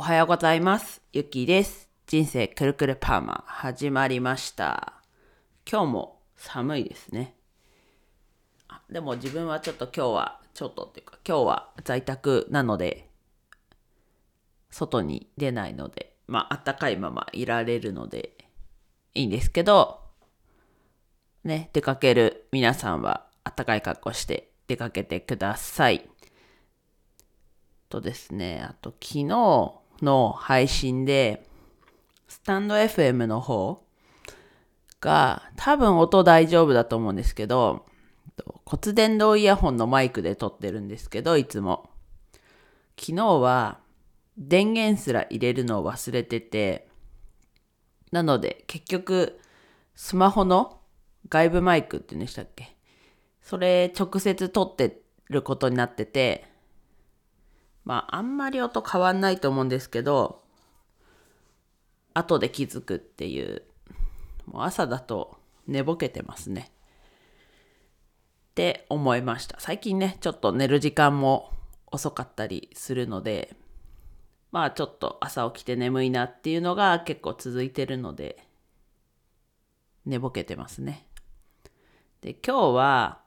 おはようございます。ゆきです。人生くるくるパーマ始まりました。今日も寒いですね。あでも自分はちょっと今日は、ちょっとっていうか今日は在宅なので、外に出ないので、まあ暖かいままいられるのでいいんですけど、ね、出かける皆さんは暖かい格好して出かけてください。とですね、あと昨日の配信で、スタンド FM の方が多分音大丈夫だと思うんですけど、骨伝導イヤホンのマイクで撮ってるんですけど、いつも。昨日は電源すら入れるのを忘れてて、なので結局スマホの外部マイクっていうんでしたっけ？それ直接撮ってることになってて、まああんまり音変わんないと思うんですけど、後で気づくっていう、もう朝だと寝ぼけてますね。って思いました。最近ね、ちょっと寝る時間も遅かったりするので、まあちょっと朝起きて眠いなっていうのが結構続いてるので、寝ぼけてますね。で、今日は、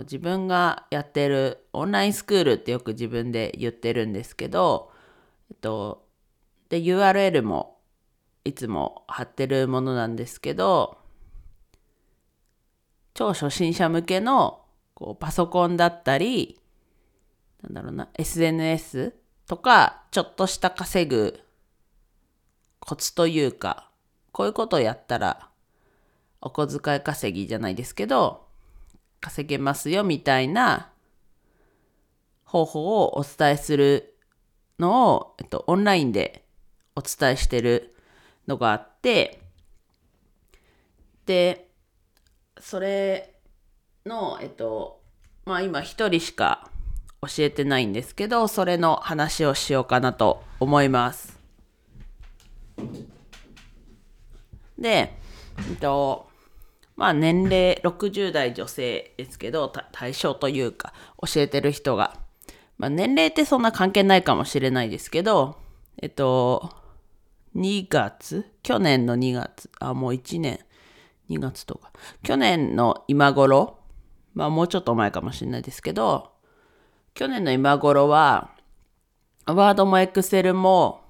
自分がやってるオンラインスクールってよく自分で言ってるんですけど、えっと、で、URL もいつも貼ってるものなんですけど、超初心者向けのこうパソコンだったり、なんだろうな、SNS とか、ちょっとした稼ぐコツというか、こういうことをやったら、お小遣い稼ぎじゃないですけど、稼げますよみたいな方法をお伝えするのを、えっと、オンラインでお伝えしてるのがあって、で、それの、えっと、まあ今一人しか教えてないんですけど、それの話をしようかなと思います。で、えっと、まあ年齢60代女性ですけど、対象というか教えてる人が。まあ年齢ってそんな関係ないかもしれないですけど、えっと、2月去年の2月、あ、もう1年、2月とか。去年の今頃、まあもうちょっと前かもしれないですけど、去年の今頃は、ワードもエクセルも、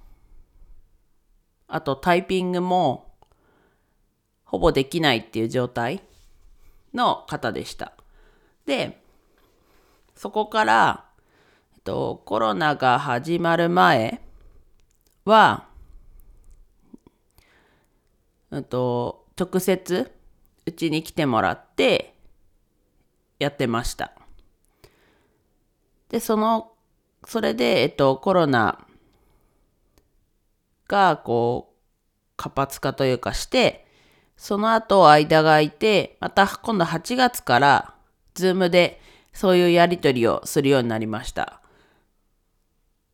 あとタイピングも、ほぼできないっていう状態の方でした。で、そこから、えっと、コロナが始まる前は、うんと、直接うちに来てもらってやってました。で、その、それで、えっと、コロナがこう、活発化というかして、その後間が空いて、また今度8月から、 Zoom でそういうやり取りをするようになりました。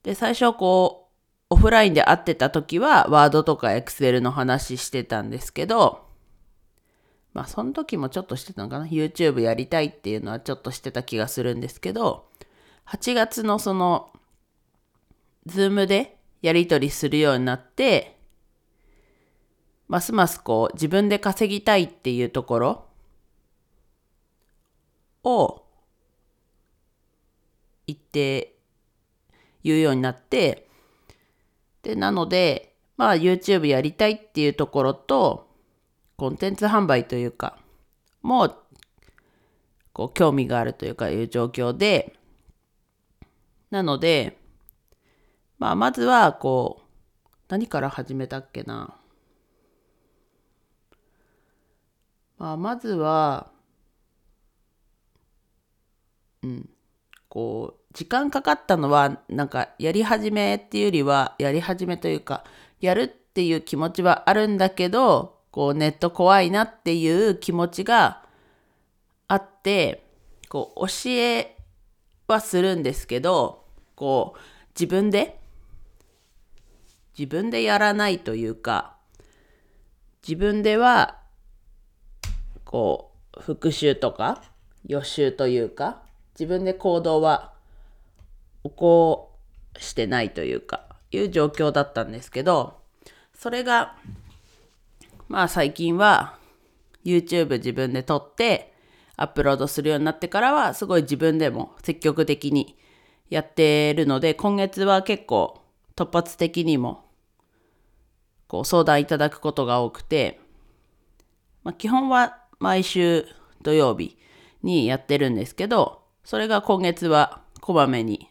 で、最初こう、オフラインで会ってた時は、ワードとかエクセルの話してたんですけど、まあその時もちょっとしてたのかな ?YouTube やりたいっていうのはちょっとしてた気がするんですけど、8月のその、ズームでやり取りするようになって、ますますこう自分で稼ぎたいっていうところを言って言うようになって、で、なので、まあ YouTube やりたいっていうところと、コンテンツ販売というか、もう、こう興味があるというかいう状況で、なので、まあまずはこう、何から始めたっけな？まあ、まずは、うん、こう、時間かかったのは、なんか、やり始めっていうよりは、やり始めというか、やるっていう気持ちはあるんだけど、こう、ネット怖いなっていう気持ちがあって、こう、教えはするんですけど、こう、自分で、自分でやらないというか、自分ではこう復習とか予習というか自分で行動は起こしてないというかいう状況だったんですけど、それが、まあ最近は YouTube 自分で撮ってアップロードするようになってからはすごい自分でも積極的にやってるので、今月は結構突発的にもこう相談いただくことが多くて、まあ、基本は毎週土曜日にやってるんですけど、それが今月はこまめに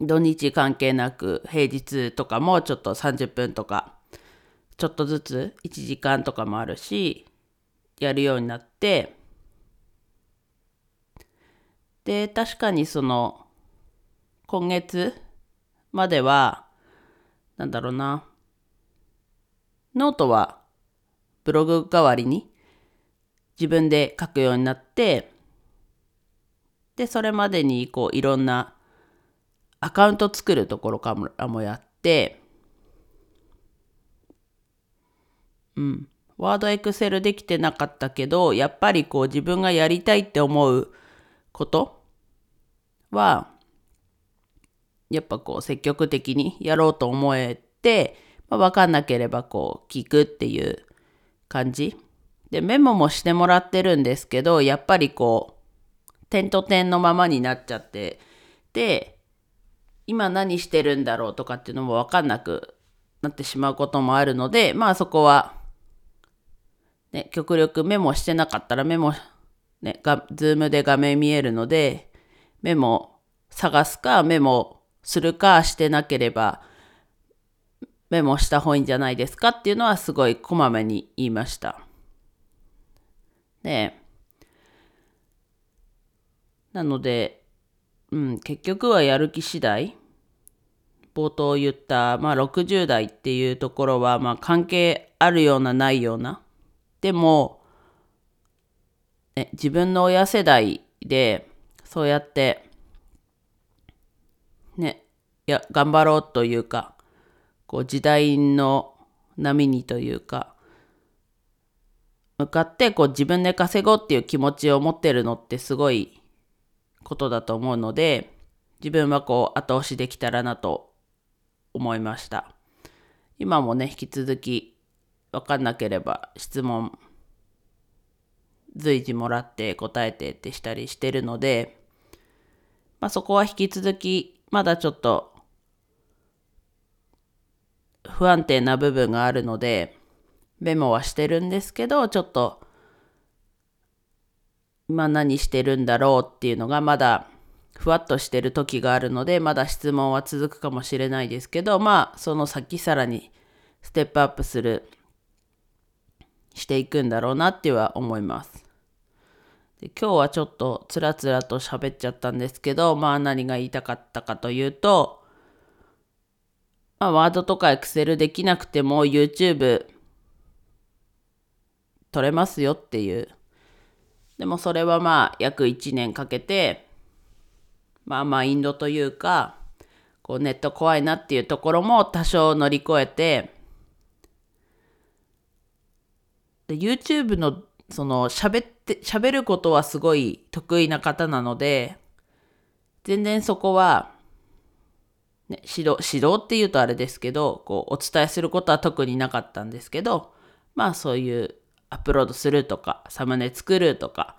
土日関係なく平日とかもちょっと30分とかちょっとずつ1時間とかもあるしやるようになってで確かにその今月まではなんだろうなノートはブログ代わりに自分で書くようになってでそれまでにこういろんなアカウント作るところからもやってうん。ワードエクセルできてなかったけどやっぱりこう自分がやりたいって思うことはやっぱこう積極的にやろうと思えて、まあ、分かんなければこう聞くっていう感じ。でメモもしてもらってるんですけどやっぱりこう点と点のままになっちゃって。で今何してるんだろうとかっていうのも分かんなくなってしまうこともあるのでまあそこはね、極力メモしてなかったらメモ、ね、が、ズームで画面見えるので、メモ探すか、メモするかしてなければ、メモした方がいいんじゃないですかっていうのはすごいこまめに言いました。で、なので、うん、結局はやる気次第、冒頭言った、まあ60代っていうところは、まあ関係あるようなないような、でも、ね、自分の親世代でそうやってねいや頑張ろうというかこう時代の波にというか向かってこう自分で稼ごうっていう気持ちを持ってるのってすごいことだと思うので自分はこう後押しできたらなと思いました。今もね引き続き分かんなければ質問随時もらって答えてってしたりしてるので、まあ、そこは引き続きまだちょっと不安定な部分があるのでメモはしてるんですけどちょっと今何してるんだろうっていうのがまだふわっとしてる時があるのでまだ質問は続くかもしれないですけどまあその先さらにステップアップするしていくんだろうなっては思います。で今日はちょっとつらつらと喋っちゃったんですけど、まあ何が言いたかったかというと、まあ、ワードとかエクセルできなくても YouTube 撮れますよっていう。でもそれはまあ約1年かけて、まあマインドというか、こうネット怖いなっていうところも多少乗り越えて、で YouTube のその喋って喋ることはすごい得意な方なので全然そこは、ね、指導指導っていうとあれですけどこうお伝えすることは特になかったんですけどまあそういうアップロードするとかサムネ作るとか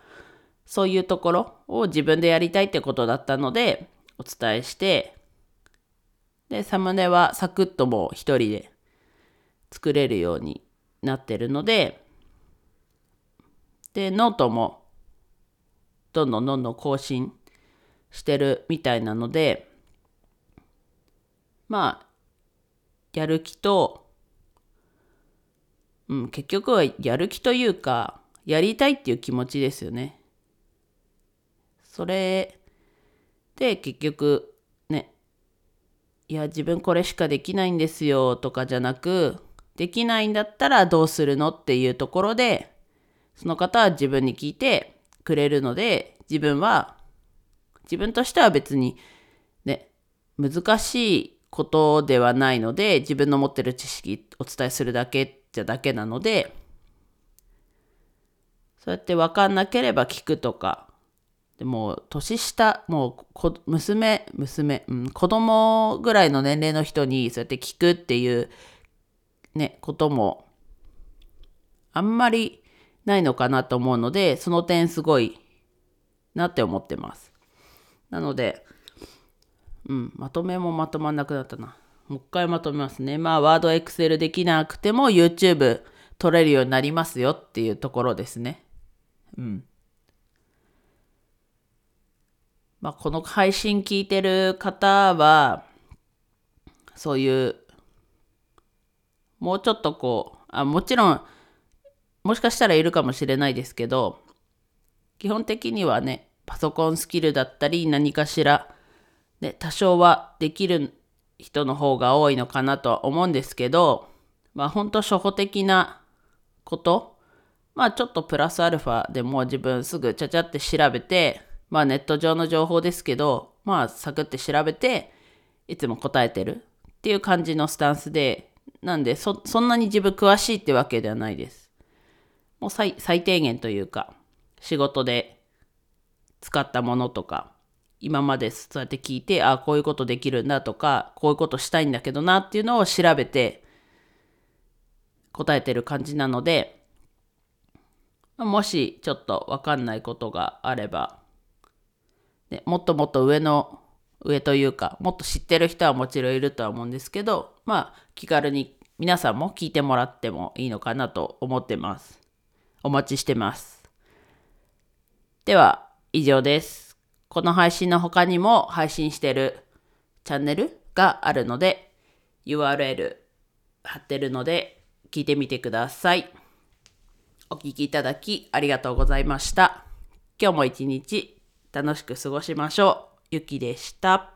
そういうところを自分でやりたいってことだったのでお伝えしてでサムネはサクッともう一人で作れるようになってるのでで、ノートもどんどんどんどん更新してるみたいなので、まあ、やる気と、うん、結局はやる気というか、やりたいっていう気持ちですよね。それで結局ね、いや自分これしかできないんですよとかじゃなく、できないんだったらどうするのっていうところでその方は自分に聞いてくれるので、自分は、自分としては別にね、難しいことではないので、自分の持ってる知識お伝えするだけじゃだけなので、そうやって分かんなければ聞くとか、でも年下もう娘娘、うん、子供ぐらいの年齢の人にそうやって聞くっていうねこともあんまりないのかなと思うのでその点すごいなって思ってます。なのでうんまとめもまとまんなくなったな。もう一回まとめますね。まあワードエクセルできなくても YouTube 撮れるようになりますよっていうところですね。うん。まあ、この配信聞いてる方は、そういう、もうちょっとこう、あもちろん、もしかしたらいるかもしれないですけど、基本的にはね、パソコンスキルだったり、何かしら、ね、多少はできる人の方が多いのかなとは思うんですけど、まあ本当初歩的なこと、まあちょっとプラスアルファでもう自分すぐちゃちゃって調べて、まあネット上の情報ですけど、まあサクって調べて、いつも答えてるっていう感じのスタンスで、なんでそ、んなに自分詳しいってわけではないです。もう最低限というか、仕事で使ったものとか、今までそうやって聞いて、ああ、こういうことできるんだとか、こういうことしたいんだけどなっていうのを調べて答えてる感じなので、もしちょっとわかんないことがあれば、ね、もっともっと上の上というかもっと知ってる人はもちろんいるとは思うんですけどまあ気軽に皆さんも聞いてもらってもいいのかなと思ってます。お待ちしてます。では以上です。この配信の他にも配信してるチャンネルがあるので URL 貼ってるので聞いてみてくださいお聴きいただきありがとうございました今日も一日楽しく過ごしましょう。ゆきでした。